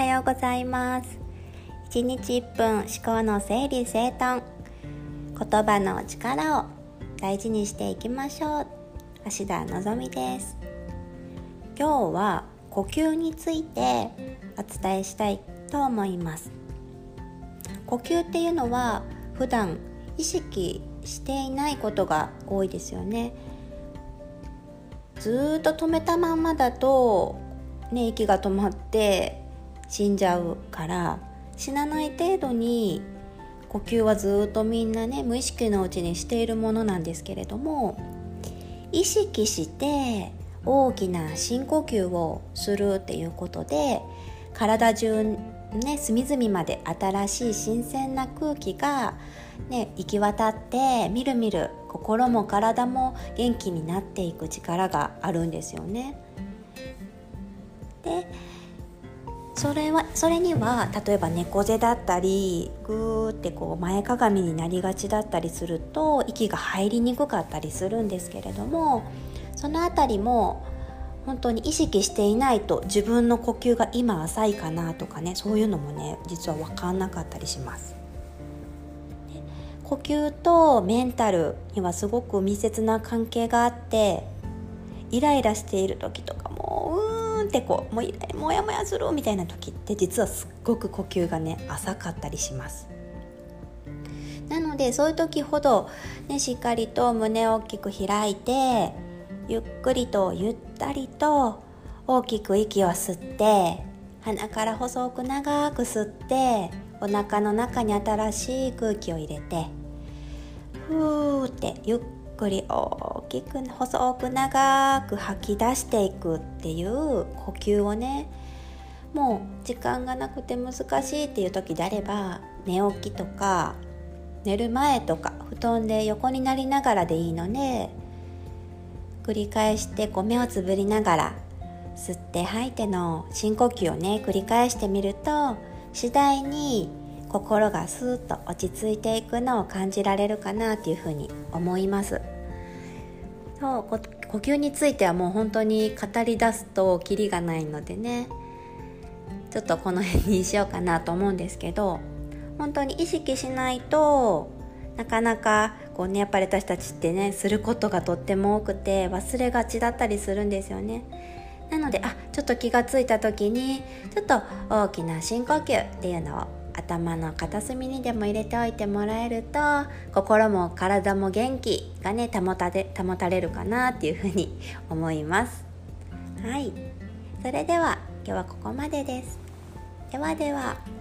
はようございます。1日1分思考の整理整頓言葉の力を大事にしていきましょう。芦田のぞみです。今日は呼吸についてお伝えしたいと思います。呼吸っていうのは普段意識していないことが多いですよね。ずっと止めたまんまだと、ね、息が止まって死んじゃうから死なない程度に呼吸はずっとみんなね無意識のうちにしているものなんですけれども意識して大きな深呼吸をするっていうことで体中ね隅々まで新しい新鮮な空気が、ね、行き渡ってみるみる心も体も元気になっていく力があるんですよね。でそれはそれには例えば猫背だったりグーってこう前かがみになりがちだったりすると息が入りにくかったりするんですけれどもその辺りも本当に意識していないと自分の呼吸が今浅いかなとかねそういうのもね実は分かんなかったりします。呼吸とメンタルにはすごく密接な関係があってイライラしている時とかもうんてこうもうもやもやするみたいな時って実はすっごく呼吸がね浅かったりします。なのでそういう時ほど、ね、しっかりと胸を大きく開いてゆっくりとゆったりと大きく息を吸って鼻から細く長く吸ってお腹の中に新しい空気を入れてふーってゆっくり大きく細く長く吐き出していくっていう呼吸をねもう時間がなくて難しいっていう時であれば寝起きとか寝る前とか布団で横になりながらでいいので繰り返してこう目をつぶりながら吸って吐いての深呼吸をね繰り返してみると次第に心がスーッと落ち着いていくのを感じられるかなというふうに思います。そう呼吸についてはもう本当に語り出すとキリがないのでね。ちょっとこの辺にしようかなと思うんですけど本当に意識しないとなかなかこうねやっぱり私たちってねすることがとっても多くて忘れがちだったりするんですよね。なのであちょっと気がついた時にちょっと大きな深呼吸っていうのを頭の片隅にでも入れておいてもらえると心も体も元気がね保たで保たれるかなっていうふうに思います。はい。それでは今日はここまでです。ではでは。